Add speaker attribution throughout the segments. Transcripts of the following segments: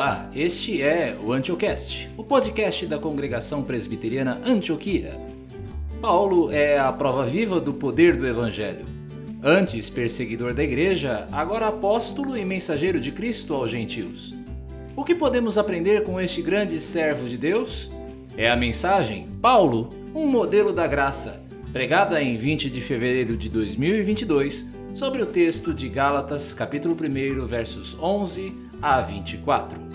Speaker 1: Olá, este é o Antiocast, o podcast da congregação presbiteriana Antioquia. Paulo é a prova viva do poder do Evangelho. Antes perseguidor da igreja, agora apóstolo e mensageiro de Cristo aos gentios. O que podemos aprender com este grande servo de Deus? É a mensagem Paulo, um modelo da graça, pregada em 20 de fevereiro de 2022, sobre o texto de Gálatas, capítulo 1, versos 11 a 24.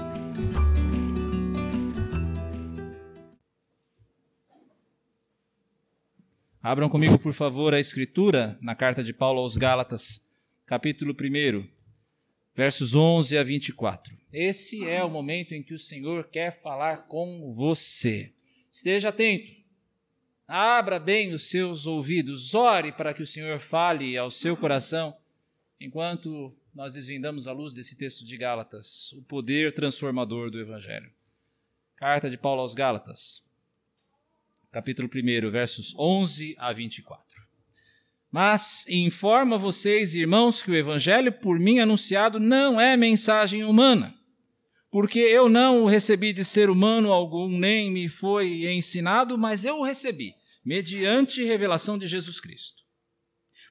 Speaker 2: Abram comigo, por favor, a escritura na carta de Paulo aos Gálatas, capítulo 1, versos 11 a 24. Esse é o momento em que o Senhor quer falar com você. Esteja atento. Abra bem os seus ouvidos, ore para que o Senhor fale ao seu coração, enquanto nós desvendamos à luz desse texto de Gálatas o poder transformador do Evangelho. Carta de Paulo aos Gálatas, capítulo 1, versos 11 a 24. Mas informa vocês, irmãos, que o Evangelho por mim anunciado não é mensagem humana porque eu não o recebi de ser humano algum, nem me foi ensinado, mas eu o recebi, mediante revelação de Jesus Cristo.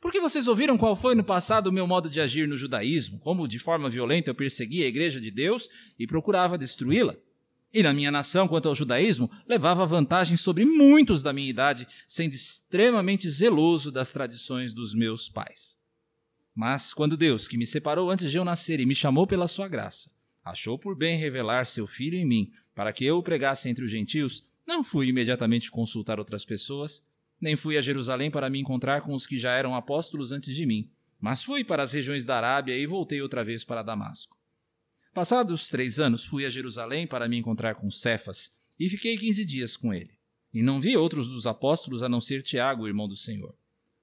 Speaker 2: Porque vocês ouviram qual foi no passado o meu modo de agir no judaísmo, como de forma violenta eu perseguia a igreja de Deus e procurava destruí-la. E na minha nação, quanto ao judaísmo, levava vantagem sobre muitos da minha idade, sendo extremamente zeloso das tradições dos meus pais. Mas quando Deus, que me separou antes de eu nascer e me chamou pela sua graça, achou por bem revelar seu filho em mim, para que eu o pregasse entre os gentios, não fui imediatamente consultar outras pessoas, nem fui a Jerusalém para me encontrar com os que já eram apóstolos antes de mim, mas fui para as regiões da Arábia e voltei outra vez para Damasco. Passados três anos, fui a Jerusalém para me encontrar com Cefas e fiquei quinze dias com ele. E não vi outros dos apóstolos a não ser Tiago, irmão do Senhor.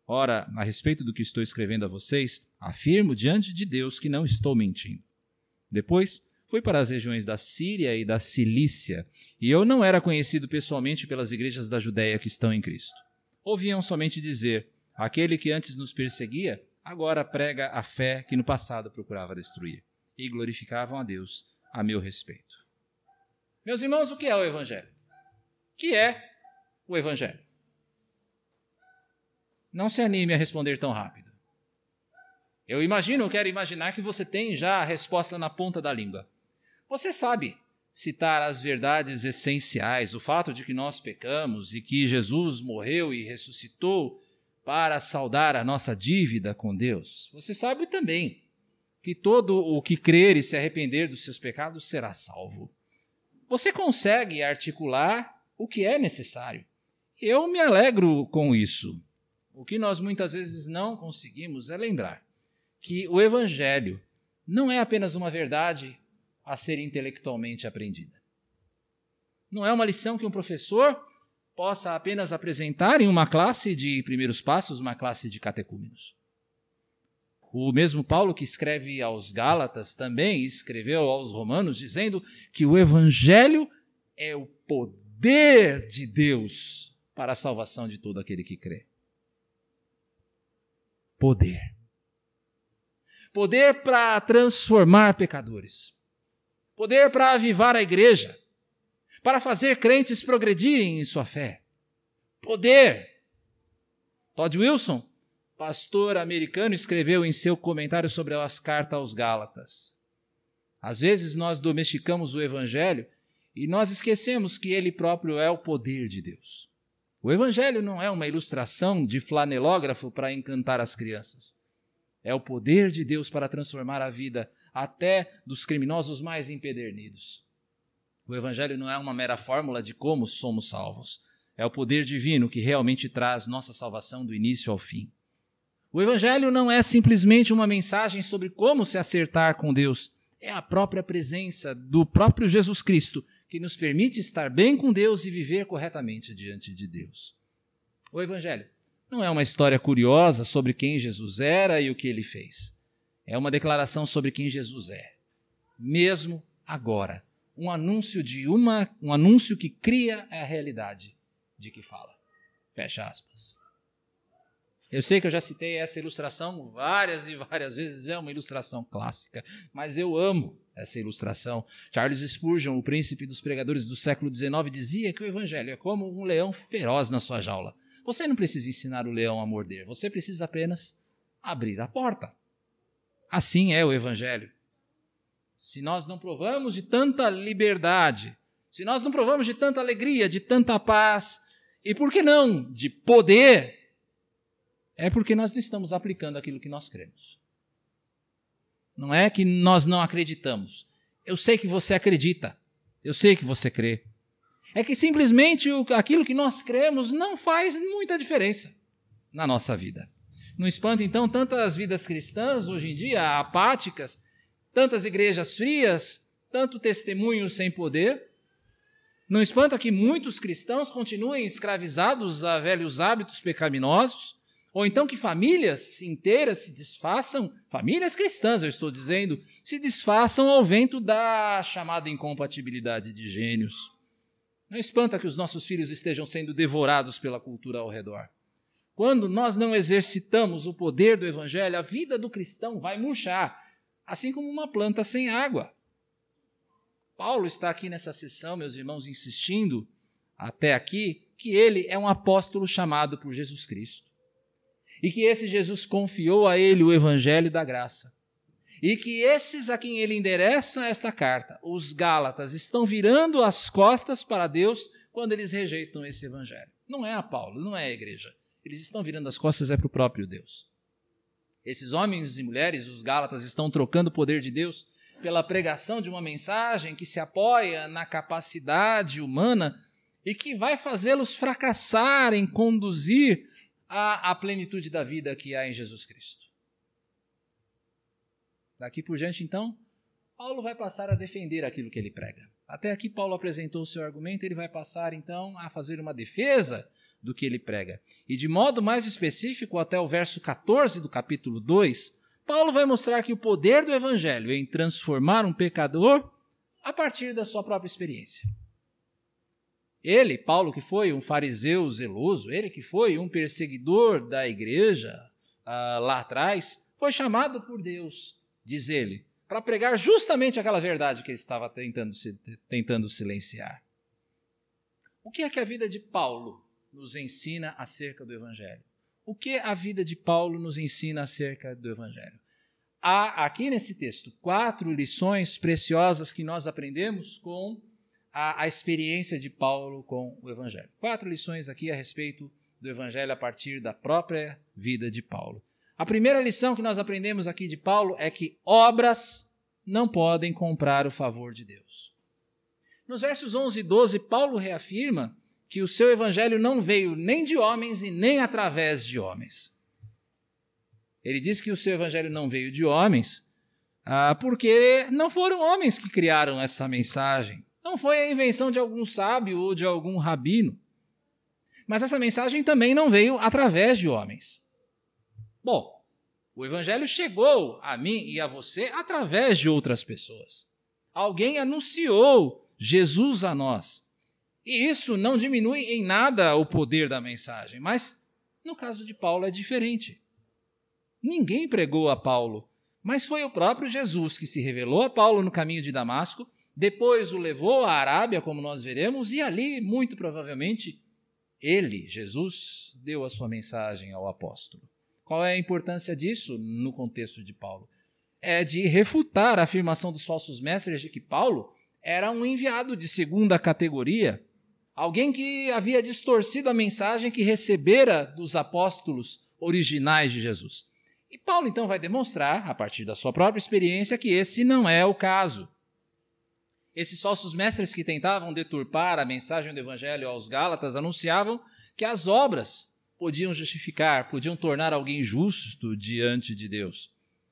Speaker 2: Ora, a respeito do que estou escrevendo a vocês, afirmo diante de Deus que não estou mentindo. Depois, Fui para as regiões da Síria e da Cilícia, e eu não era conhecido pessoalmente pelas igrejas da Judéia que estão em Cristo. Ouviam somente dizer: aquele que antes nos perseguia, agora prega a fé que no passado procurava destruir. E glorificavam a Deus a meu respeito. Meus irmãos, o que é o Evangelho? O que é o Evangelho? Não se anime a responder tão rápido. Eu imagino, quero imaginar que você tem já a resposta na ponta da língua. Você sabe citar as verdades essenciais, o fato de que nós pecamos e que Jesus morreu e ressuscitou para saldar a nossa dívida com Deus. Você sabe também que todo o que crer e se arrepender dos seus pecados será salvo. Você consegue articular o que é necessário. Eu me alegro com isso. O que nós muitas vezes não conseguimos é lembrar que o Evangelho não é apenas uma verdade a ser intelectualmente aprendida. Não é uma lição que um professor possa apenas apresentar em uma classe de primeiros passos, uma classe de catecúmenos. O mesmo Paulo que escreve aos Gálatas também escreveu aos Romanos dizendo que o evangelho é o poder de Deus para a salvação de todo aquele que crê. Poder. Poder para transformar pecadores poder para avivar a igreja, para fazer crentes progredirem em sua fé. Poder. Todd Wilson, pastor americano, escreveu em seu comentário sobre as cartas aos Gálatas. Às vezes nós domesticamos o evangelho e nós esquecemos que ele próprio é o poder de Deus. O evangelho não é uma ilustração de flanelógrafo para encantar as crianças. É o poder de Deus para transformar a vida até dos criminosos mais empedernidos. O Evangelho não é uma mera fórmula de como somos salvos. É o poder divino que realmente traz nossa salvação do início ao fim. O Evangelho não é simplesmente uma mensagem sobre como se acertar com Deus. É a própria presença do próprio Jesus Cristo que nos permite estar bem com Deus e viver corretamente diante de Deus. O Evangelho não é uma história curiosa sobre quem Jesus era e o que ele fez é uma declaração sobre quem Jesus é, mesmo agora. Um anúncio de uma, um anúncio que cria a realidade de que fala. Fecha aspas. Eu sei que eu já citei essa ilustração várias e várias vezes, é uma ilustração clássica, mas eu amo essa ilustração. Charles Spurgeon, o príncipe dos pregadores do século XIX, dizia que o evangelho é como um leão feroz na sua jaula. Você não precisa ensinar o leão a morder, você precisa apenas abrir a porta. Assim é o evangelho. Se nós não provamos de tanta liberdade, se nós não provamos de tanta alegria, de tanta paz, e por que não de poder, é porque nós não estamos aplicando aquilo que nós cremos. Não é que nós não acreditamos. Eu sei que você acredita. Eu sei que você crê. É que simplesmente aquilo que nós cremos não faz muita diferença na nossa vida. Não espanta, então, tantas vidas cristãs hoje em dia apáticas, tantas igrejas frias, tanto testemunho sem poder. Não espanta que muitos cristãos continuem escravizados a velhos hábitos pecaminosos, ou então que famílias inteiras se desfaçam, famílias cristãs, eu estou dizendo, se desfaçam ao vento da chamada incompatibilidade de gênios. Não espanta que os nossos filhos estejam sendo devorados pela cultura ao redor. Quando nós não exercitamos o poder do Evangelho, a vida do cristão vai murchar, assim como uma planta sem água. Paulo está aqui nessa sessão, meus irmãos, insistindo até aqui que ele é um apóstolo chamado por Jesus Cristo e que esse Jesus confiou a ele o evangelho da graça. E que esses a quem ele endereça esta carta, os Gálatas, estão virando as costas para Deus quando eles rejeitam esse evangelho. Não é a Paulo, não é a igreja. Eles estão virando as costas é para o próprio Deus. Esses homens e mulheres, os Gálatas, estão trocando o poder de Deus pela pregação de uma mensagem que se apoia na capacidade humana e que vai fazê-los fracassar em conduzir a plenitude da vida que há em Jesus Cristo. Daqui por diante, então, Paulo vai passar a defender aquilo que ele prega. Até aqui, Paulo apresentou o seu argumento, ele vai passar, então, a fazer uma defesa do que ele prega. E de modo mais específico, até o verso 14 do capítulo 2, Paulo vai mostrar que o poder do evangelho em transformar um pecador a partir da sua própria experiência. Ele, Paulo, que foi um fariseu zeloso, ele que foi um perseguidor da igreja uh, lá atrás, foi chamado por Deus, diz ele, para pregar justamente aquela verdade que ele estava tentando, tentando silenciar. O que é que a vida de Paulo nos ensina acerca do Evangelho? O que a vida de Paulo nos ensina acerca do Evangelho? Há aqui nesse texto quatro lições preciosas que nós aprendemos com a, a experiência de Paulo com o Evangelho. Quatro lições aqui a respeito do Evangelho a partir da própria vida de Paulo. A primeira lição que nós aprendemos aqui de Paulo é que obras não podem comprar o favor de Deus. Nos versos 11 e 12, Paulo reafirma que o seu evangelho não veio nem de homens e nem através de homens. Ele diz que o seu evangelho não veio de homens ah, porque não foram homens que criaram essa mensagem. Não foi a invenção de algum sábio ou de algum rabino. Mas essa mensagem também não veio através de homens. Bom, o evangelho chegou a mim e a você através de outras pessoas. Alguém anunciou Jesus a nós. E isso não diminui em nada o poder da mensagem, mas no caso de Paulo é diferente. Ninguém pregou a Paulo, mas foi o próprio Jesus que se revelou a Paulo no caminho de Damasco depois o levou à Arábia, como nós veremos, e ali, muito provavelmente, ele, Jesus, deu a sua mensagem ao apóstolo. Qual é a importância disso no contexto de Paulo? É de refutar a afirmação dos falsos mestres de que Paulo era um enviado de segunda categoria, alguém que havia distorcido a mensagem que recebera dos apóstolos originais de Jesus. E Paulo então vai demonstrar, a partir da sua própria experiência, que esse não é o caso. Esses falsos mestres que tentavam deturpar a mensagem do Evangelho aos Gálatas anunciavam que as obras podiam justificar, podiam tornar alguém justo diante de Deus.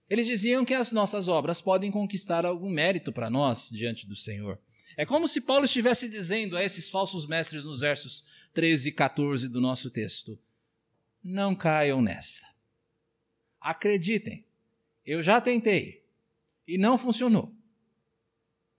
Speaker 2: Eles diziam que as nossas obras podem conquistar algum mérito para nós diante do Senhor. É como se Paulo estivesse dizendo a esses falsos mestres nos versos 13 e 14 do nosso texto: Não caiam nessa. Acreditem, eu já tentei e não funcionou.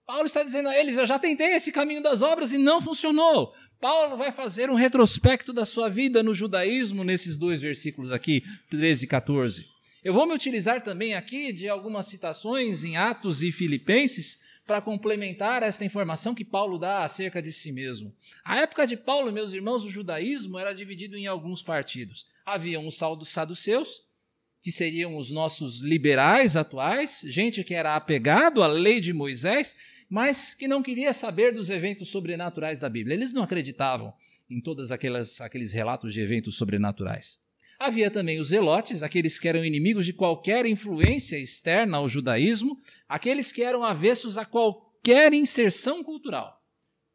Speaker 2: Paulo está dizendo a eles: Eu já tentei esse caminho das obras e não funcionou. Paulo vai fazer um retrospecto da sua vida no judaísmo nesses dois versículos aqui, 13 e 14. Eu vou me utilizar também aqui de algumas citações em Atos e Filipenses para complementar esta informação que Paulo dá acerca de si mesmo. A época de Paulo, meus irmãos, o judaísmo era dividido em alguns partidos. Havia os saduceus, que seriam os nossos liberais atuais, gente que era apegado à lei de Moisés, mas que não queria saber dos eventos sobrenaturais da Bíblia. Eles não acreditavam em todos aqueles relatos de eventos sobrenaturais. Havia também os zelotes, aqueles que eram inimigos de qualquer influência externa ao judaísmo, aqueles que eram avessos a qualquer inserção cultural.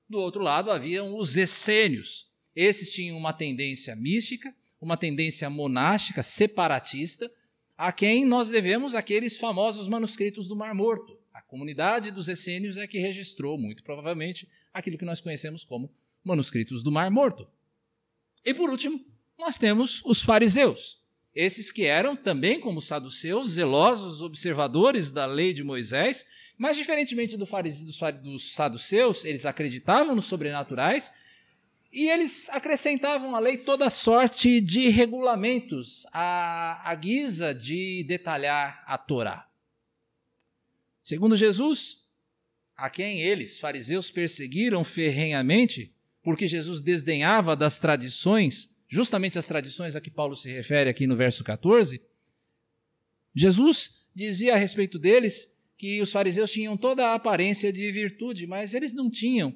Speaker 2: Do outro lado, haviam os essênios. Esses tinham uma tendência mística, uma tendência monástica, separatista, a quem nós devemos aqueles famosos manuscritos do Mar Morto. A comunidade dos essênios é que registrou, muito provavelmente, aquilo que nós conhecemos como manuscritos do Mar Morto. E por último, nós temos os fariseus. Esses que eram também, como os saduceus, zelosos observadores da lei de Moisés, mas diferentemente do farise, dos saduceus, eles acreditavam nos sobrenaturais e eles acrescentavam à lei toda sorte de regulamentos à, à guisa de detalhar a Torá. Segundo Jesus, a quem eles, fariseus, perseguiram ferrenhamente, porque Jesus desdenhava das tradições justamente as tradições a que Paulo se refere aqui no verso 14, Jesus dizia a respeito deles que os fariseus tinham toda a aparência de virtude, mas eles não tinham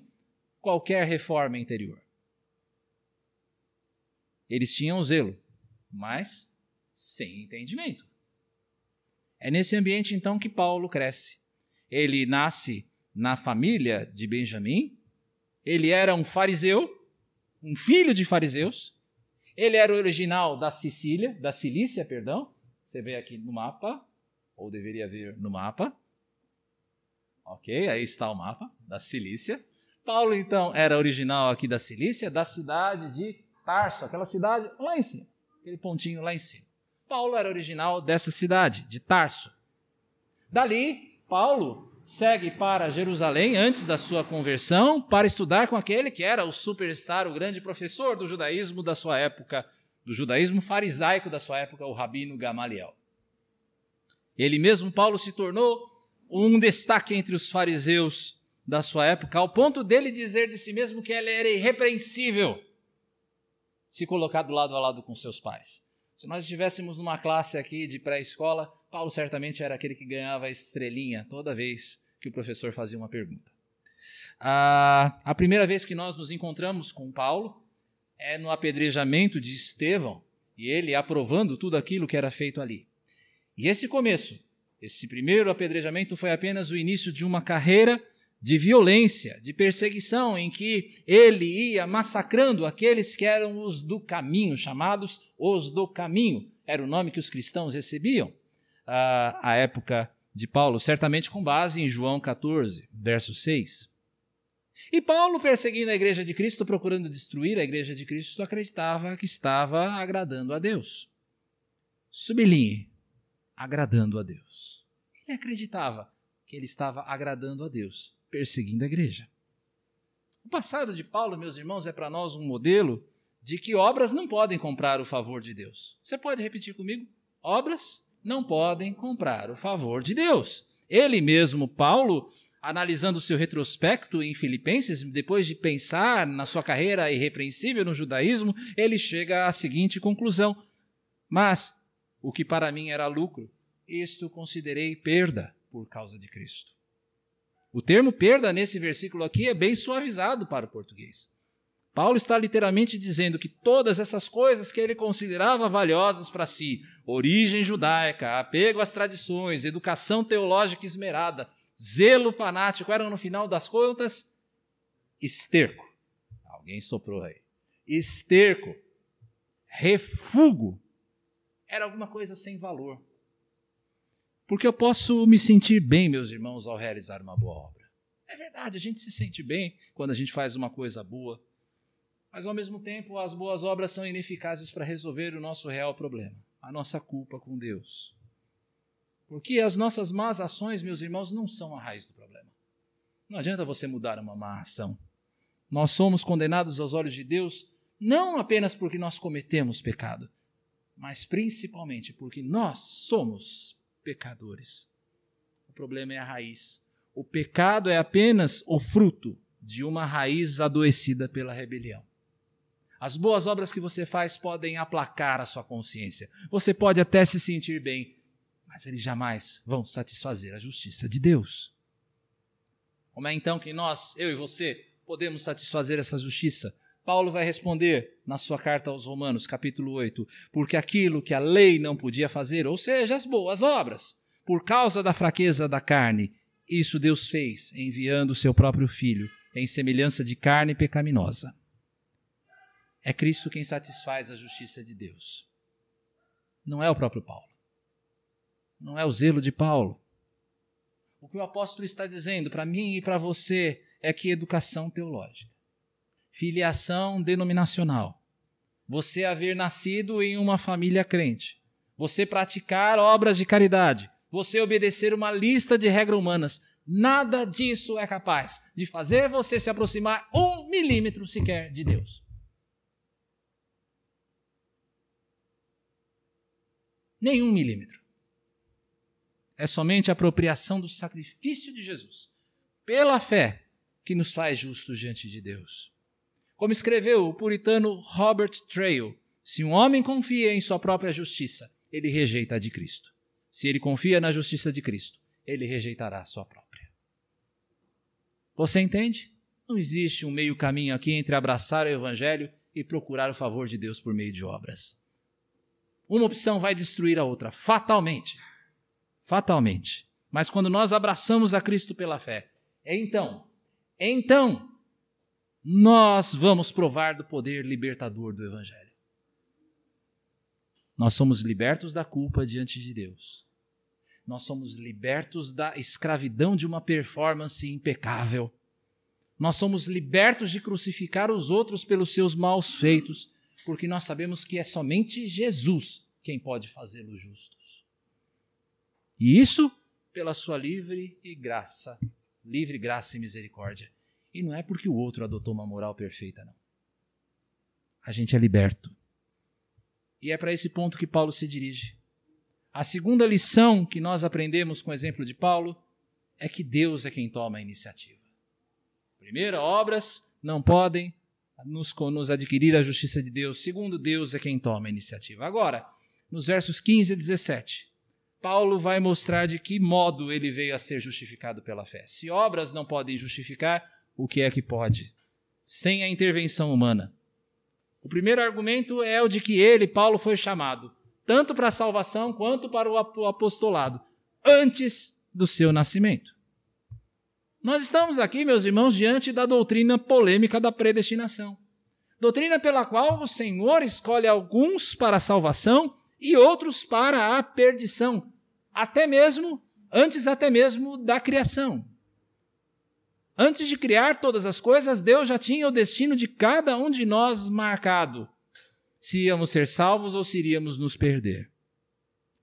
Speaker 2: qualquer reforma interior. Eles tinham zelo, mas sem entendimento. É nesse ambiente então que Paulo cresce. Ele nasce na família de Benjamim, ele era um fariseu, um filho de fariseus, ele era original da Sicília, da Cilícia, perdão. Você vê aqui no mapa, ou deveria ver no mapa. Ok, aí está o mapa da Cilícia. Paulo, então, era original aqui da Cilícia, da cidade de Tarso, aquela cidade lá em cima, aquele pontinho lá em cima. Paulo era original dessa cidade, de Tarso. Dali, Paulo segue para Jerusalém antes da sua conversão para estudar com aquele que era o superstar, o grande professor do judaísmo da sua época, do judaísmo farisaico da sua época, o rabino Gamaliel. Ele mesmo, Paulo, se tornou um destaque entre os fariseus da sua época, ao ponto dele dizer de si mesmo que ele era irrepreensível se colocar do lado a lado com seus pais. Se nós estivéssemos numa classe aqui de pré-escola, Paulo certamente era aquele que ganhava a estrelinha toda vez que o professor fazia uma pergunta. A, a primeira vez que nós nos encontramos com Paulo é no apedrejamento de Estevão, e ele aprovando tudo aquilo que era feito ali. E esse começo, esse primeiro apedrejamento foi apenas o início de uma carreira de violência, de perseguição, em que ele ia massacrando aqueles que eram os do caminho, chamados os do caminho, era o nome que os cristãos recebiam à, época de Paulo, certamente com base em João 14, verso 6. E Paulo, perseguindo a igreja de Cristo, procurando destruir a igreja de Cristo, acreditava que estava agradando a Deus. Sublinhe, agradando a Deus. Ele acreditava que ele estava agradando a Deus, perseguindo a igreja. O passado de Paulo, meus irmãos, é para nós um modelo de que obras não podem comprar o favor de Deus. Você pode repetir comigo? Obras não podem comprar o favor de Deus. Ele mesmo, Paulo, analisando seu retrospecto em Filipenses, depois de pensar na sua carreira irrepreensível no judaísmo, ele chega à seguinte conclusão: Mas o que para mim era lucro, isto considerei perda por causa de Cristo. O termo perda nesse versículo aqui é bem suavizado para o português. Paulo está literalmente dizendo que todas essas coisas que ele considerava valiosas para si, origem judaica, apego às tradições, educação teológica esmerada, zelo fanático, eram no final das contas esterco. Alguém soprou aí. Esterco, refugo, era alguma coisa sem valor. Porque eu posso me sentir bem, meus irmãos, ao realizar uma boa obra. É verdade, a gente se sente bem quando a gente faz uma coisa boa. Mas ao mesmo tempo, as boas obras são ineficazes para resolver o nosso real problema, a nossa culpa com Deus. Porque as nossas más ações, meus irmãos, não são a raiz do problema. Não adianta você mudar uma má ação. Nós somos condenados aos olhos de Deus não apenas porque nós cometemos pecado, mas principalmente porque nós somos pecadores. O problema é a raiz. O pecado é apenas o fruto de uma raiz adoecida pela rebelião. As boas obras que você faz podem aplacar a sua consciência. Você pode até se sentir bem, mas eles jamais vão satisfazer a justiça de Deus. Como é então que nós, eu e você, podemos satisfazer essa justiça? Paulo vai responder na sua carta aos Romanos, capítulo 8: Porque aquilo que a lei não podia fazer, ou seja, as boas obras, por causa da fraqueza da carne, isso Deus fez, enviando o seu próprio filho em semelhança de carne pecaminosa é Cristo quem satisfaz a justiça de Deus. Não é o próprio Paulo. Não é o zelo de Paulo. O que o apóstolo está dizendo para mim e para você é que educação teológica, filiação denominacional, você haver nascido em uma família crente, você praticar obras de caridade, você obedecer uma lista de regras humanas, nada disso é capaz de fazer você se aproximar um milímetro sequer de Deus. Nenhum milímetro. É somente a apropriação do sacrifício de Jesus, pela fé, que nos faz justos diante de Deus. Como escreveu o puritano Robert Trail, se um homem confia em sua própria justiça, ele rejeita a de Cristo. Se ele confia na justiça de Cristo, ele rejeitará a sua própria. Você entende? Não existe um meio caminho aqui entre abraçar o Evangelho e procurar o favor de Deus por meio de obras. Uma opção vai destruir a outra, fatalmente. Fatalmente. Mas quando nós abraçamos a Cristo pela fé, é então, é então, nós vamos provar do poder libertador do Evangelho. Nós somos libertos da culpa diante de Deus. Nós somos libertos da escravidão de uma performance impecável. Nós somos libertos de crucificar os outros pelos seus maus feitos porque nós sabemos que é somente Jesus quem pode fazê-los justos. E isso pela sua livre e graça, livre graça e misericórdia. E não é porque o outro adotou uma moral perfeita, não. A gente é liberto. E é para esse ponto que Paulo se dirige. A segunda lição que nós aprendemos com o exemplo de Paulo é que Deus é quem toma a iniciativa. Primeiro, obras não podem nos, nos adquirir a justiça de Deus. Segundo, Deus é quem toma a iniciativa. Agora, nos versos 15 e 17, Paulo vai mostrar de que modo ele veio a ser justificado pela fé. Se obras não podem justificar, o que é que pode? Sem a intervenção humana. O primeiro argumento é o de que ele, Paulo, foi chamado tanto para a salvação quanto para o apostolado antes do seu nascimento. Nós estamos aqui, meus irmãos, diante da doutrina polêmica da predestinação. Doutrina pela qual o Senhor escolhe alguns para a salvação e outros para a perdição, até mesmo antes até mesmo da criação. Antes de criar todas as coisas, Deus já tinha o destino de cada um de nós marcado. Se íamos ser salvos ou se iríamos nos perder.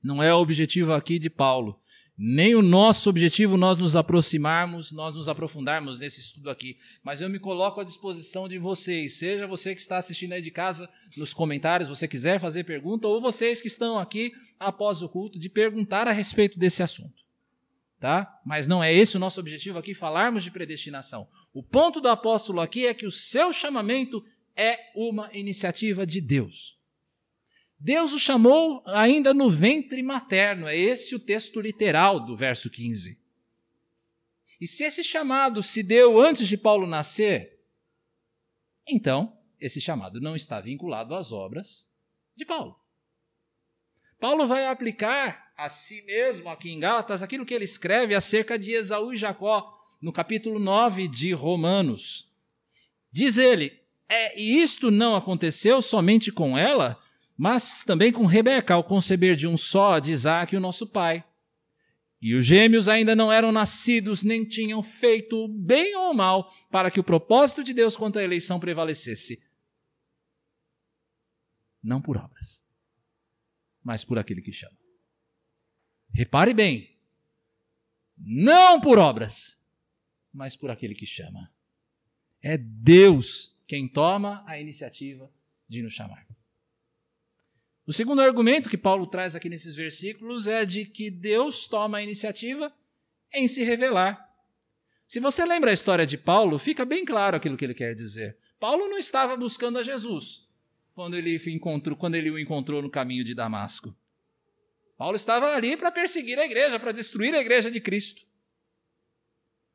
Speaker 2: Não é o objetivo aqui de Paulo nem o nosso objetivo nós nos aproximarmos, nós nos aprofundarmos nesse estudo aqui, mas eu me coloco à disposição de vocês, seja você que está assistindo aí de casa, nos comentários, você quiser fazer pergunta, ou vocês que estão aqui após o culto, de perguntar a respeito desse assunto. Tá? Mas não é esse o nosso objetivo aqui, falarmos de predestinação. O ponto do apóstolo aqui é que o seu chamamento é uma iniciativa de Deus. Deus o chamou ainda no ventre materno. É esse o texto literal do verso 15. E se esse chamado se deu antes de Paulo nascer, então esse chamado não está vinculado às obras de Paulo. Paulo vai aplicar a si mesmo aqui em Gálatas aquilo que ele escreve acerca de Esaú e Jacó no capítulo 9 de Romanos. Diz ele: é, e isto não aconteceu somente com ela, mas também com Rebeca, ao conceber de um só de Isaac, o nosso pai. E os gêmeos ainda não eram nascidos, nem tinham feito bem ou mal para que o propósito de Deus quanto à eleição prevalecesse. Não por obras, mas por aquele que chama. Repare bem, não por obras, mas por aquele que chama. É Deus quem toma a iniciativa de nos chamar. O segundo argumento que Paulo traz aqui nesses versículos é de que Deus toma a iniciativa em se revelar. Se você lembra a história de Paulo, fica bem claro aquilo que ele quer dizer. Paulo não estava buscando a Jesus quando ele, encontrou, quando ele o encontrou no caminho de Damasco. Paulo estava ali para perseguir a igreja, para destruir a igreja de Cristo.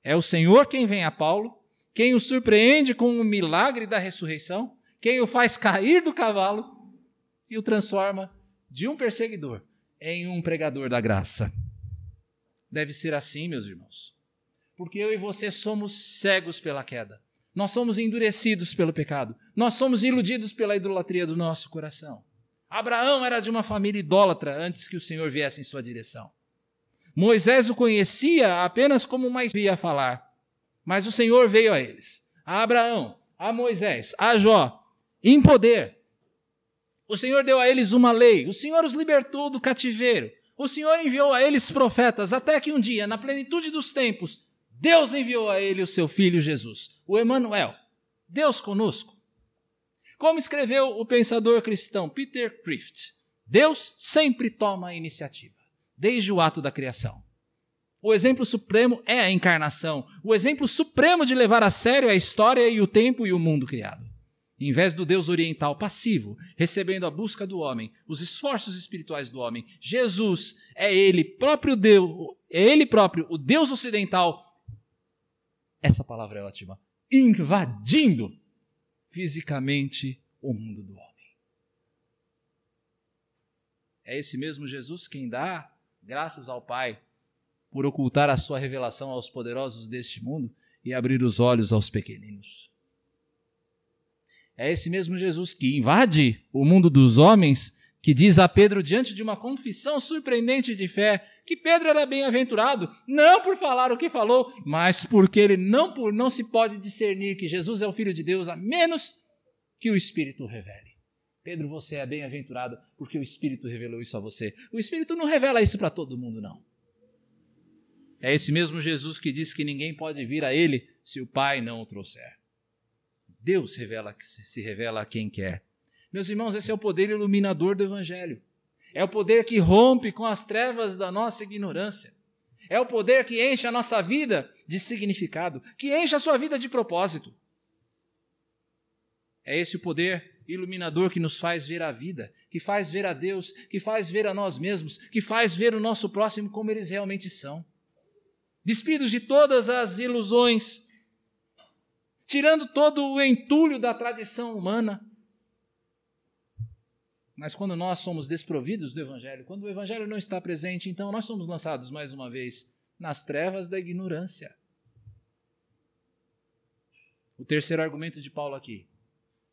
Speaker 2: É o Senhor quem vem a Paulo, quem o surpreende com o milagre da ressurreição, quem o faz cair do cavalo e o transforma de um perseguidor em um pregador da graça. Deve ser assim, meus irmãos. Porque eu e você somos cegos pela queda. Nós somos endurecidos pelo pecado. Nós somos iludidos pela idolatria do nosso coração. Abraão era de uma família idólatra antes que o Senhor viesse em sua direção. Moisés o conhecia apenas como mais via falar. Mas o Senhor veio a eles, a Abraão, a Moisés, a Jó, em poder. O Senhor deu a eles uma lei, o Senhor os libertou do cativeiro. O Senhor enviou a eles profetas, até que um dia, na plenitude dos tempos, Deus enviou a ele o seu filho Jesus, o Emanuel, Deus conosco. Como escreveu o pensador cristão Peter Crift, Deus sempre toma a iniciativa desde o ato da criação. O exemplo supremo é a encarnação, o exemplo supremo de levar a sério a história e o tempo e o mundo criado. Em vez do Deus oriental passivo, recebendo a busca do homem, os esforços espirituais do homem, Jesus é ele próprio Deus, é ele próprio o Deus ocidental. Essa palavra é ótima. Invadindo fisicamente o mundo do homem. É esse mesmo Jesus quem dá graças ao Pai por ocultar a sua revelação aos poderosos deste mundo e abrir os olhos aos pequeninos. É esse mesmo Jesus que invade o mundo dos homens, que diz a Pedro, diante de uma confissão surpreendente de fé, que Pedro era bem-aventurado, não por falar o que falou, mas porque ele não, por, não se pode discernir que Jesus é o Filho de Deus, a menos que o Espírito revele. Pedro, você é bem-aventurado porque o Espírito revelou isso a você. O Espírito não revela isso para todo mundo, não. É esse mesmo Jesus que disse que ninguém pode vir a Ele se o Pai não o trouxer. Deus revela, se revela a quem quer. Meus irmãos, esse é o poder iluminador do Evangelho. É o poder que rompe com as trevas da nossa ignorância. É o poder que enche a nossa vida de significado, que enche a sua vida de propósito. É esse o poder iluminador que nos faz ver a vida, que faz ver a Deus, que faz ver a nós mesmos, que faz ver o nosso próximo como eles realmente são. Despidos de todas as ilusões, tirando todo o entulho da tradição humana. Mas quando nós somos desprovidos do Evangelho, quando o Evangelho não está presente, então nós somos lançados mais uma vez nas trevas da ignorância. O terceiro argumento de Paulo aqui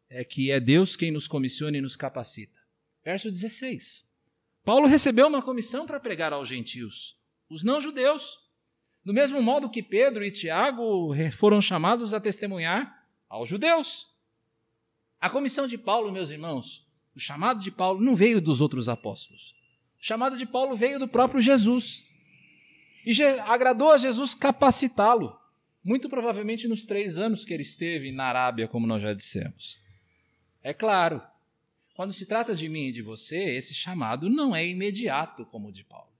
Speaker 2: é que é Deus quem nos comissiona e nos capacita. Verso 16. Paulo recebeu uma comissão para pregar aos gentios, os não-judeus. Do mesmo modo que Pedro e Tiago foram chamados a testemunhar aos judeus. A comissão de Paulo, meus irmãos, o chamado de Paulo não veio dos outros apóstolos. O chamado de Paulo veio do próprio Jesus. E agradou a Jesus capacitá-lo, muito provavelmente nos três anos que ele esteve na Arábia, como nós já dissemos. É claro, quando se trata de mim e de você, esse chamado não é imediato como o de Paulo.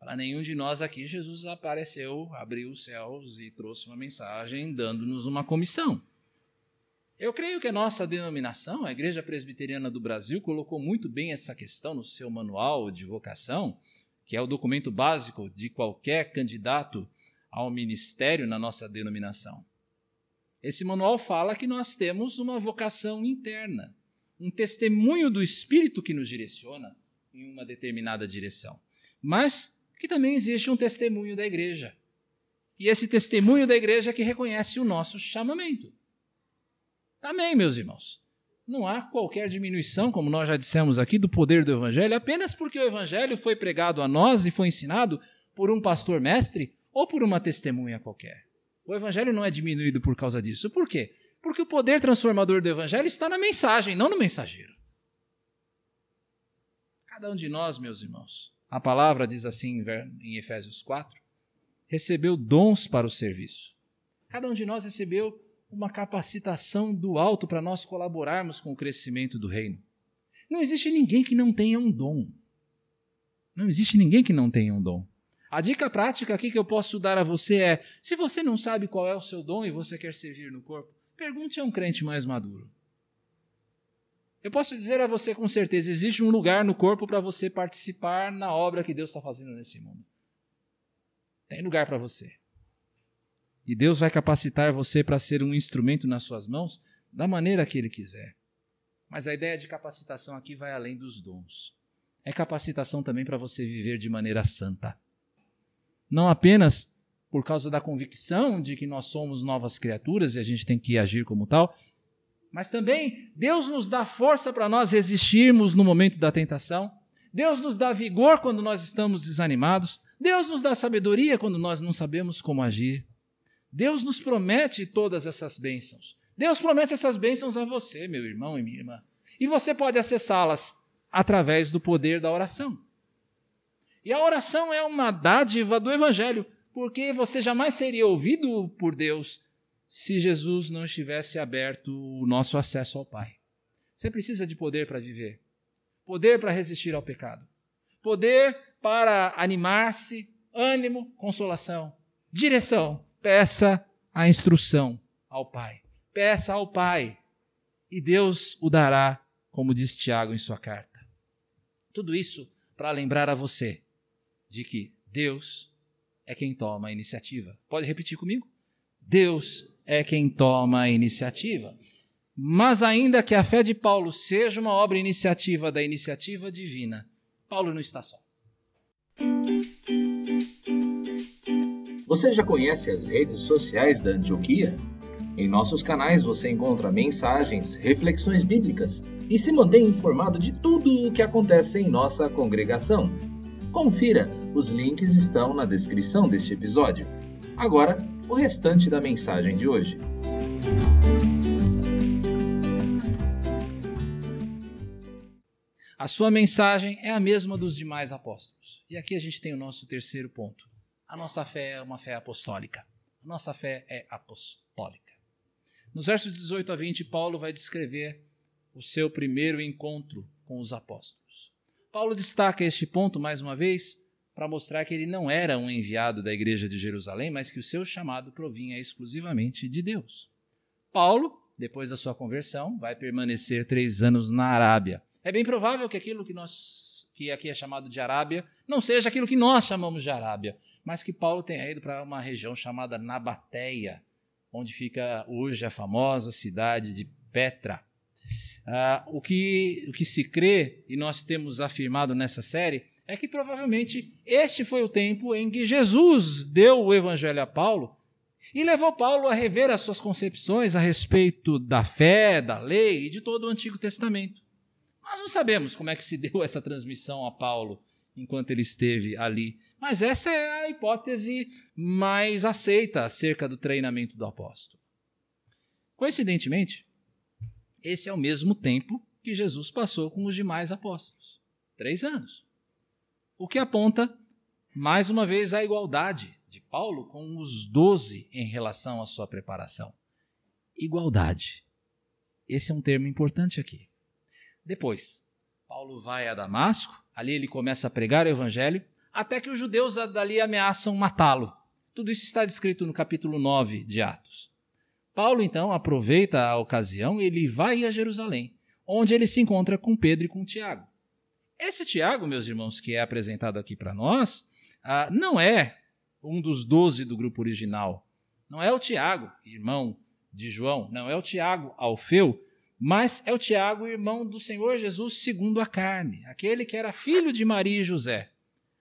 Speaker 2: Para nenhum de nós aqui, Jesus apareceu, abriu os céus e trouxe uma mensagem dando-nos uma comissão. Eu creio que a nossa denominação, a Igreja Presbiteriana do Brasil, colocou muito bem essa questão no seu manual de vocação, que é o documento básico de qualquer candidato ao ministério na nossa denominação. Esse manual fala que nós temos uma vocação interna, um testemunho do Espírito que nos direciona em uma determinada direção. Mas que também existe um testemunho da igreja. E esse testemunho da igreja é que reconhece o nosso chamamento. Amém, meus irmãos. Não há qualquer diminuição, como nós já dissemos aqui, do poder do Evangelho, apenas porque o Evangelho foi pregado a nós e foi ensinado por um pastor mestre ou por uma testemunha qualquer. O evangelho não é diminuído por causa disso. Por quê? Porque o poder transformador do evangelho está na mensagem, não no mensageiro. Cada um de nós, meus irmãos, a palavra diz assim em Efésios 4, recebeu dons para o serviço. Cada um de nós recebeu uma capacitação do alto para nós colaborarmos com o crescimento do reino. Não existe ninguém que não tenha um dom. Não existe ninguém que não tenha um dom. A dica prática aqui que eu posso dar a você é: se você não sabe qual é o seu dom e você quer servir no corpo, pergunte a um crente mais maduro. Eu posso dizer a você com certeza: existe um lugar no corpo para você participar na obra que Deus está fazendo nesse mundo. Tem lugar para você. E Deus vai capacitar você para ser um instrumento nas suas mãos da maneira que Ele quiser. Mas a ideia de capacitação aqui vai além dos dons. É capacitação também para você viver de maneira santa. Não apenas por causa da convicção de que nós somos novas criaturas e a gente tem que agir como tal, mas também Deus nos dá força para nós resistirmos no momento da tentação. Deus nos dá vigor quando nós estamos desanimados. Deus nos dá sabedoria quando nós não sabemos como agir. Deus nos promete todas essas bênçãos. Deus promete essas bênçãos a você, meu irmão e minha irmã. E você pode acessá-las através do poder da oração. E a oração é uma dádiva do Evangelho, porque você jamais seria ouvido por Deus se Jesus não estivesse aberto o nosso acesso ao Pai. Você precisa de poder para viver, poder para resistir ao pecado, poder para animar-se, ânimo, consolação, direção. Peça a instrução ao Pai. Peça ao Pai e Deus o dará, como diz Tiago em sua carta. Tudo isso para lembrar a você de que Deus é quem toma a iniciativa. Pode repetir comigo? Deus é quem toma a iniciativa. Mas ainda que a fé de Paulo seja uma obra iniciativa da iniciativa divina, Paulo não está só.
Speaker 1: Você já conhece as redes sociais da Antioquia? Em nossos canais você encontra mensagens, reflexões bíblicas e se mantém informado de tudo o que acontece em nossa congregação. Confira, os links estão na descrição deste episódio. Agora, o restante da mensagem de hoje.
Speaker 2: A sua mensagem é a mesma dos demais apóstolos. E aqui a gente tem o nosso terceiro ponto. A nossa fé é uma fé apostólica. A nossa fé é apostólica. Nos versos 18 a 20, Paulo vai descrever o seu primeiro encontro com os apóstolos. Paulo destaca este ponto mais uma vez para mostrar que ele não era um enviado da igreja de Jerusalém, mas que o seu chamado provinha exclusivamente de Deus. Paulo, depois da sua conversão, vai permanecer três anos na Arábia. É bem provável que aquilo que nós, que aqui é chamado de Arábia, não seja aquilo que nós chamamos de Arábia, mas que Paulo tenha ido para uma região chamada Nabateia, onde fica hoje a famosa cidade de Petra. Uh, o, que, o que se crê, e nós temos afirmado nessa série, é que provavelmente este foi o tempo em que Jesus deu o evangelho a Paulo e levou Paulo a rever as suas concepções a respeito da fé, da lei e de todo o Antigo Testamento. Nós não sabemos como é que se deu essa transmissão a Paulo enquanto ele esteve ali, mas essa é a hipótese mais aceita acerca do treinamento do apóstolo. Coincidentemente, esse é o mesmo tempo que Jesus passou com os demais apóstolos três anos. O que aponta, mais uma vez, a igualdade de Paulo com os doze em relação à sua preparação. Igualdade. Esse é um termo importante aqui. Depois, Paulo vai a Damasco, ali ele começa a pregar o evangelho, até que os judeus dali ameaçam matá-lo. Tudo isso está descrito no capítulo 9 de Atos. Paulo então aproveita a ocasião e ele vai a Jerusalém, onde ele se encontra com Pedro e com Tiago. Esse Tiago, meus irmãos, que é apresentado aqui para nós, ah, não é um dos doze do grupo original. Não é o Tiago, irmão de João. Não é o Tiago Alfeu, mas é o Tiago, irmão do Senhor Jesus segundo a carne, aquele que era filho de Maria e José.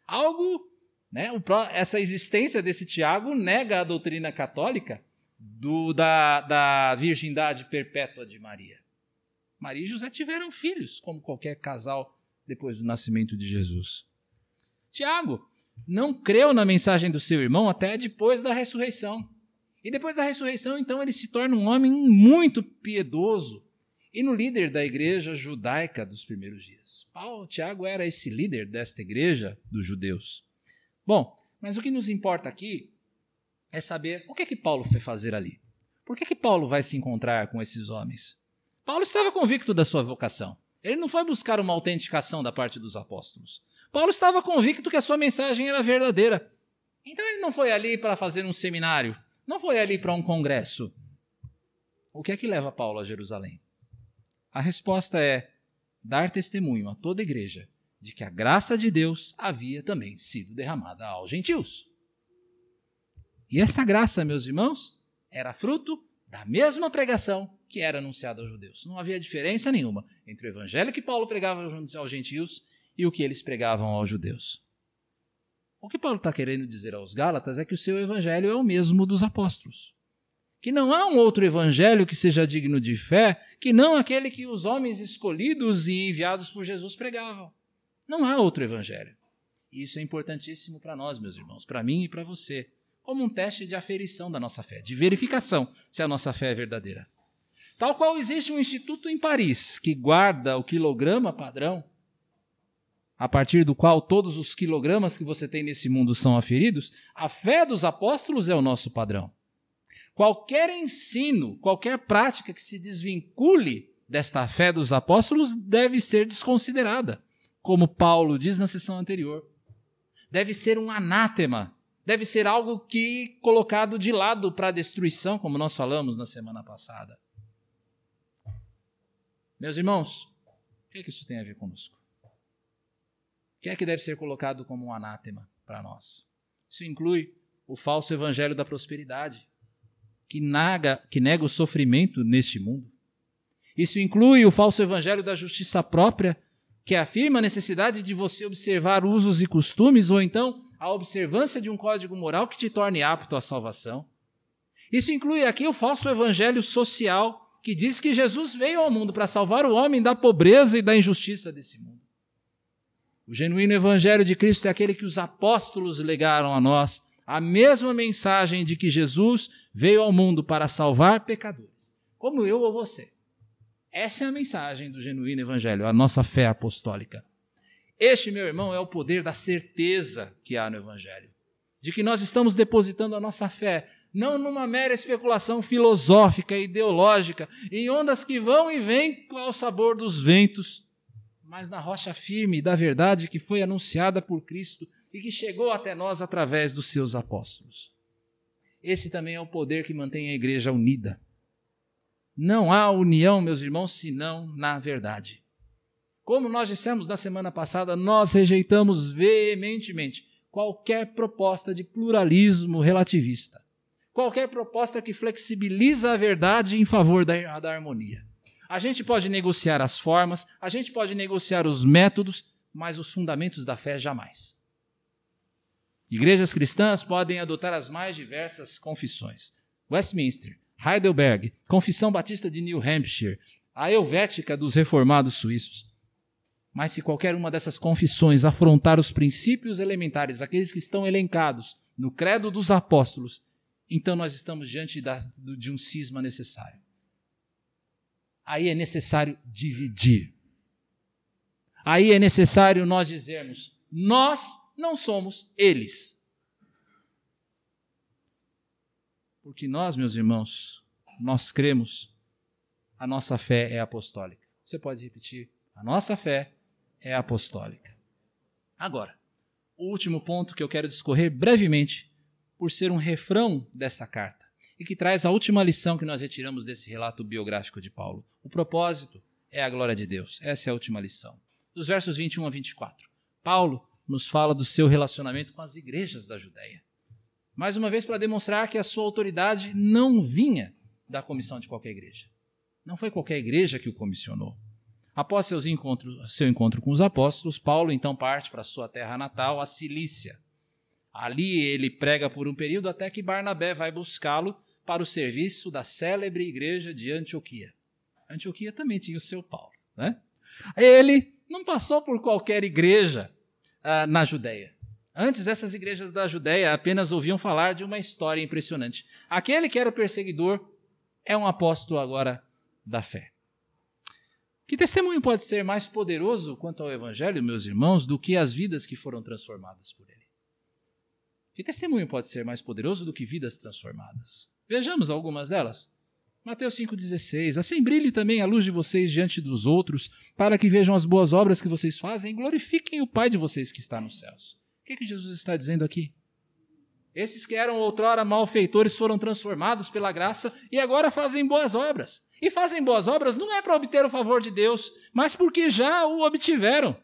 Speaker 2: Algo, né, essa existência desse Tiago nega a doutrina católica do, da, da virgindade perpétua de Maria. Maria e José tiveram filhos, como qualquer casal depois do nascimento de Jesus. Tiago não creu na mensagem do seu irmão até depois da ressurreição. E depois da ressurreição, então, ele se torna um homem muito piedoso e no líder da igreja judaica dos primeiros dias. Paulo, Tiago era esse líder desta igreja dos judeus. Bom, mas o que nos importa aqui é saber o que é que Paulo foi fazer ali. Por que, que Paulo vai se encontrar com esses homens? Paulo estava convicto da sua vocação. Ele não foi buscar uma autenticação da parte dos apóstolos. Paulo estava convicto que a sua mensagem era verdadeira. Então ele não foi ali para fazer um seminário, não foi ali para um congresso. O que é que leva Paulo a Jerusalém? A resposta é dar testemunho a toda a igreja de que a graça de Deus havia também sido derramada aos gentios. E essa graça, meus irmãos, era fruto da mesma pregação que era anunciada aos judeus. Não havia diferença nenhuma entre o evangelho que Paulo pregava aos gentios e o que eles pregavam aos judeus. O que Paulo está querendo dizer aos Gálatas é que o seu evangelho é o mesmo dos apóstolos. Que não há um outro evangelho que seja digno de fé que não aquele que os homens escolhidos e enviados por Jesus pregavam. Não há outro evangelho. E isso é importantíssimo para nós, meus irmãos, para mim e para você, como um teste de aferição da nossa fé, de verificação se a nossa fé é verdadeira. Tal qual existe um instituto em Paris que guarda o quilograma padrão, a partir do qual todos os quilogramas que você tem nesse mundo são aferidos, a fé dos apóstolos é o nosso padrão. Qualquer ensino, qualquer prática que se desvincule desta fé dos apóstolos deve ser desconsiderada, como Paulo diz na sessão anterior. Deve ser um anátema, deve ser algo que colocado de lado para a destruição, como nós falamos na semana passada. Meus irmãos, o que, é que isso tem a ver conosco? O que é que deve ser colocado como um anátema para nós? Isso inclui o falso evangelho da prosperidade, que nega, que nega o sofrimento neste mundo. Isso inclui o falso evangelho da justiça própria, que afirma a necessidade de você observar usos e costumes, ou então a observância de um código moral que te torne apto à salvação. Isso inclui aqui o falso evangelho social, que diz que Jesus veio ao mundo para salvar o homem da pobreza e da injustiça desse mundo. O genuíno evangelho de Cristo é aquele que os apóstolos legaram a nós, a mesma mensagem de que Jesus veio ao mundo para salvar pecadores, como eu ou você. Essa é a mensagem do genuíno evangelho, a nossa fé apostólica. Este, meu irmão, é o poder da certeza que há no evangelho, de que nós estamos depositando a nossa fé não numa mera especulação filosófica e ideológica, em ondas que vão e vêm ao sabor dos ventos, mas na rocha firme da verdade que foi anunciada por Cristo e que chegou até nós através dos seus apóstolos. Esse também é o poder que mantém a igreja unida. Não há união, meus irmãos, senão na verdade. Como nós dissemos na semana passada, nós rejeitamos veementemente qualquer proposta de pluralismo relativista, qualquer proposta que flexibiliza a verdade em favor da, da harmonia. A gente pode negociar as formas, a gente pode negociar os métodos, mas os fundamentos da fé jamais. Igrejas cristãs podem adotar as mais diversas confissões. Westminster, Heidelberg, Confissão Batista de New Hampshire, a Helvética dos Reformados Suíços. Mas se qualquer uma dessas confissões afrontar os princípios elementares, aqueles que estão elencados no Credo dos Apóstolos, então nós estamos diante da, de um cisma necessário aí é necessário dividir. Aí é necessário nós dizermos: nós não somos eles. Porque nós, meus irmãos, nós cremos, a nossa fé é apostólica. Você pode repetir? A nossa fé é apostólica. Agora, o último ponto que eu quero discorrer brevemente, por ser um refrão dessa carta e que traz a última lição que nós retiramos desse relato biográfico de Paulo. O propósito é a glória de Deus. Essa é a última lição. Dos versos 21 a 24. Paulo nos fala do seu relacionamento com as igrejas da Judéia. Mais uma vez, para demonstrar que a sua autoridade não vinha da comissão de qualquer igreja. Não foi qualquer igreja que o comissionou. Após seus encontros, seu encontro com os apóstolos, Paulo então parte para sua terra natal, a Cilícia. Ali ele prega por um período até que Barnabé vai buscá-lo para o serviço da célebre igreja de Antioquia. Antioquia também tinha o seu Paulo. Né? Ele não passou por qualquer igreja ah, na Judéia. Antes, essas igrejas da Judéia apenas ouviam falar de uma história impressionante. Aquele que era o perseguidor é um apóstolo agora da fé. Que testemunho pode ser mais poderoso quanto ao Evangelho, meus irmãos, do que as vidas que foram transformadas por ele? Que testemunho pode ser mais poderoso do que vidas transformadas? Vejamos algumas delas. Mateus 5,16. Assim brilhe também a luz de vocês diante dos outros, para que vejam as boas obras que vocês fazem e glorifiquem o Pai de vocês que está nos céus. O que, que Jesus está dizendo aqui? Esses que eram outrora malfeitores foram transformados pela graça e agora fazem boas obras. E fazem boas obras não é para obter o favor de Deus, mas porque já o obtiveram.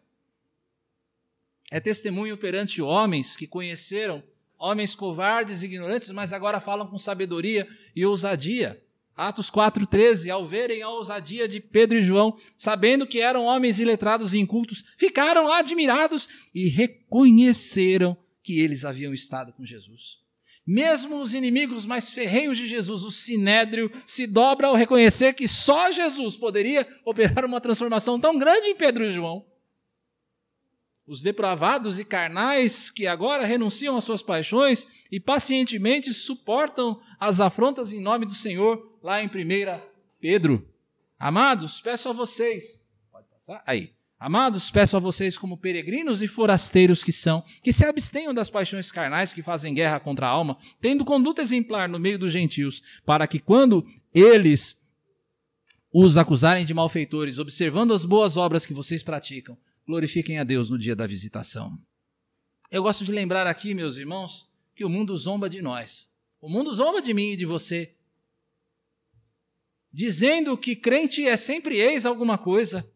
Speaker 2: É testemunho perante homens que conheceram, homens covardes e ignorantes, mas agora falam com sabedoria e ousadia. Atos 4,13, ao verem a ousadia de Pedro e João, sabendo que eram homens iletrados e incultos, ficaram admirados e reconheceram que eles haviam estado com Jesus. Mesmo os inimigos mais ferrenhos de Jesus, o sinédrio, se dobra ao reconhecer que só Jesus poderia operar uma transformação tão grande em Pedro e João. Os depravados e carnais que agora renunciam às suas paixões e pacientemente suportam as afrontas em nome do Senhor, lá em 1 Pedro. Amados, peço a vocês. Pode passar? Aí. Amados, peço a vocês, como peregrinos e forasteiros que são, que se abstenham das paixões carnais que fazem guerra contra a alma, tendo conduta exemplar no meio dos gentios, para que quando eles os acusarem de malfeitores, observando as boas obras que vocês praticam, glorifiquem a Deus no dia da visitação. Eu gosto de lembrar aqui, meus irmãos, que o mundo zomba de nós. O mundo zomba de mim e de você. Dizendo que crente é sempre ex alguma coisa.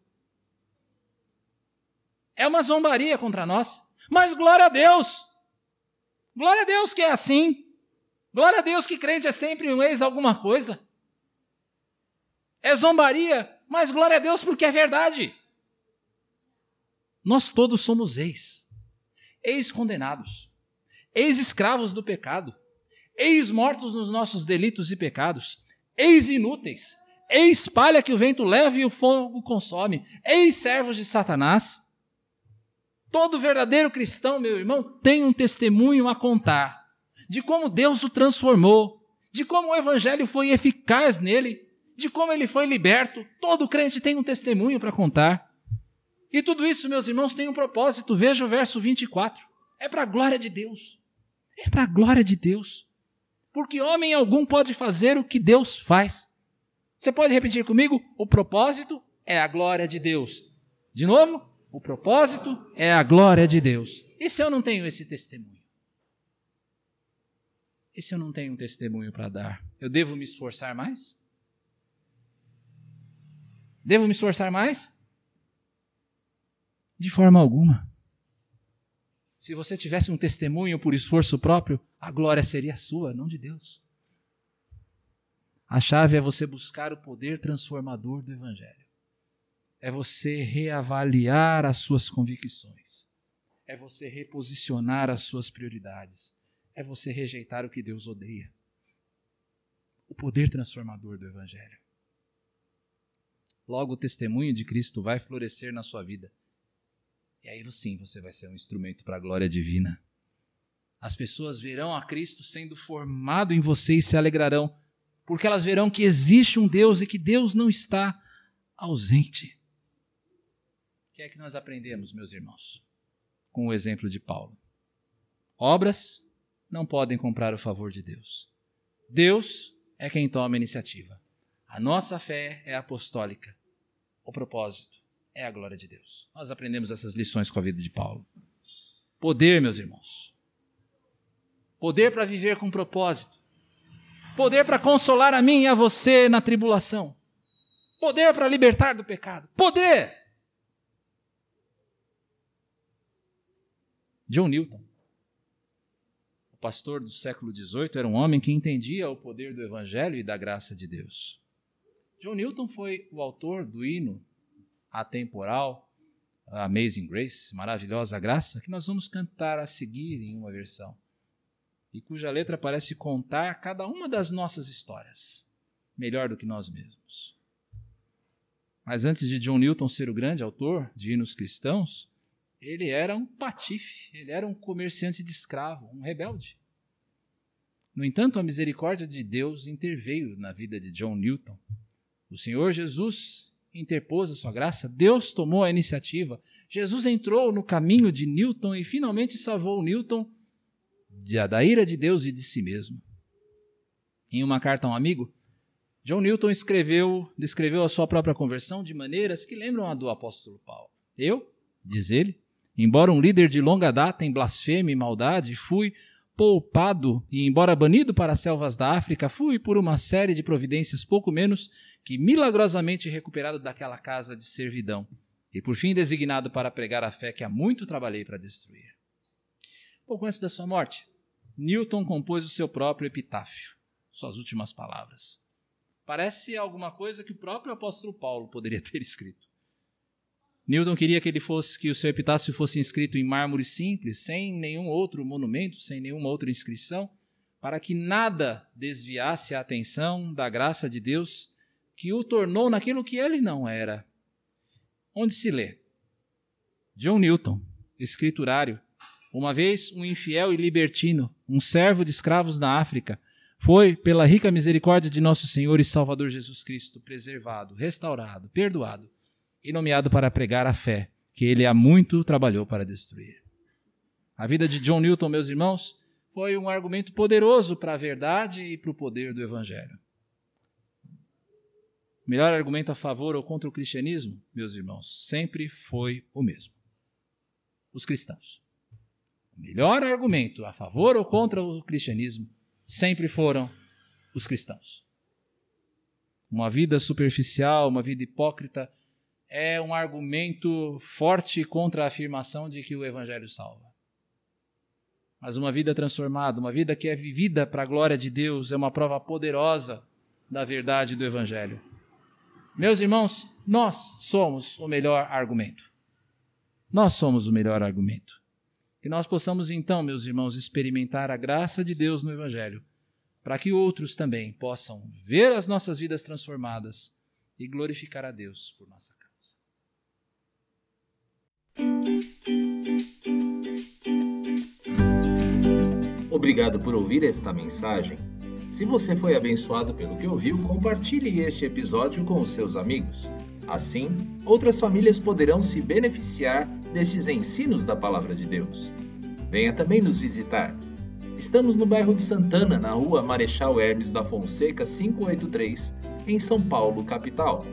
Speaker 2: É uma zombaria contra nós. Mas glória a Deus! Glória a Deus que é assim. Glória a Deus que crente é sempre um ex alguma coisa. É zombaria, mas glória a Deus porque é verdade. Nós todos somos ex, ex-condenados, ex-escravos do pecado, ex-mortos nos nossos delitos e pecados, ex-inúteis, ex-palha que o vento leva e o fogo consome, ex-servos de Satanás. Todo verdadeiro cristão, meu irmão, tem um testemunho a contar de como Deus o transformou, de como o evangelho foi eficaz nele, de como ele foi liberto. Todo crente tem um testemunho para contar. E tudo isso, meus irmãos, tem um propósito. Veja o verso 24. É para a glória de Deus. É para a glória de Deus. Porque homem algum pode fazer o que Deus faz. Você pode repetir comigo? O propósito é a glória de Deus. De novo? O propósito é a glória de Deus. E se eu não tenho esse testemunho? E se eu não tenho um testemunho para dar? Eu devo me esforçar mais? Devo me esforçar mais? De forma alguma. Se você tivesse um testemunho por esforço próprio, a glória seria sua, não de Deus. A chave é você buscar o poder transformador do Evangelho. É você reavaliar as suas convicções. É você reposicionar as suas prioridades. É você rejeitar o que Deus odeia. O poder transformador do Evangelho. Logo, o testemunho de Cristo vai florescer na sua vida e aí sim você vai ser um instrumento para a glória divina. As pessoas verão a Cristo sendo formado em você e se alegrarão, porque elas verão que existe um Deus e que Deus não está ausente. Que é que nós aprendemos, meus irmãos, com o exemplo de Paulo? Obras não podem comprar o favor de Deus. Deus é quem toma a iniciativa. A nossa fé é apostólica. O propósito é a glória de Deus. Nós aprendemos essas lições com a vida de Paulo. Poder, meus irmãos. Poder para viver com propósito. Poder para consolar a mim e a você na tribulação. Poder para libertar do pecado. Poder! John Newton, o pastor do século XVIII, era um homem que entendia o poder do Evangelho e da graça de Deus. John Newton foi o autor do hino atemporal, Amazing Grace, maravilhosa graça, que nós vamos cantar a seguir em uma versão, e cuja letra parece contar cada uma das nossas histórias, melhor do que nós mesmos. Mas antes de John Newton ser o grande autor de hinos cristãos, ele era um patife, ele era um comerciante de escravo, um rebelde. No entanto, a misericórdia de Deus interveio na vida de John Newton. O Senhor Jesus interpôs a sua graça, Deus tomou a iniciativa. Jesus entrou no caminho de Newton e finalmente salvou Newton da ira de Deus e de si mesmo. Em uma carta a um amigo, John Newton escreveu, descreveu a sua própria conversão de maneiras que lembram a do apóstolo Paulo. Eu, diz ele, embora um líder de longa data em blasfêmia e maldade, fui poupado e, embora banido para as selvas da África, fui por uma série de providências pouco menos que milagrosamente recuperado daquela casa de servidão e por fim designado para pregar a fé que há muito trabalhei para destruir. Pouco antes da sua morte, Newton compôs o seu próprio epitáfio, suas últimas palavras. Parece alguma coisa que o próprio apóstolo Paulo poderia ter escrito. Newton queria que ele fosse que o seu epitáfio fosse inscrito em mármore simples, sem nenhum outro monumento, sem nenhuma outra inscrição, para que nada desviasse a atenção da graça de Deus que o tornou naquilo que ele não era. Onde se lê? John Newton, escriturário, uma vez um infiel e libertino, um servo de escravos na África, foi, pela rica misericórdia de nosso Senhor e Salvador Jesus Cristo, preservado, restaurado, perdoado e nomeado para pregar a fé que ele há muito trabalhou para destruir. A vida de John Newton, meus irmãos, foi um argumento poderoso para a verdade e para o poder do Evangelho. O melhor argumento a favor ou contra o cristianismo, meus irmãos, sempre foi o mesmo: os cristãos. O melhor argumento a favor ou contra o cristianismo sempre foram os cristãos. Uma vida superficial, uma vida hipócrita, é um argumento forte contra a afirmação de que o Evangelho salva. Mas uma vida transformada, uma vida que é vivida para a glória de Deus, é uma prova poderosa da verdade do Evangelho. Meus irmãos, nós somos o melhor argumento. Nós somos o melhor argumento. Que nós possamos então, meus irmãos, experimentar a graça de Deus no Evangelho, para que outros também possam ver as nossas vidas transformadas e glorificar a Deus por nossa.
Speaker 1: Obrigado por ouvir esta mensagem. Se você foi abençoado pelo que ouviu, compartilhe este episódio com os seus amigos. Assim, outras famílias poderão se beneficiar destes ensinos da Palavra de Deus. Venha também nos visitar. Estamos no bairro de Santana, na rua Marechal Hermes da Fonseca 583, em São Paulo, capital.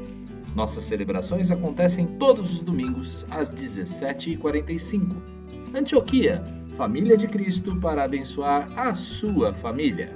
Speaker 1: Nossas celebrações acontecem todos os domingos às 17h45. Antioquia, família de Cristo para abençoar a sua família.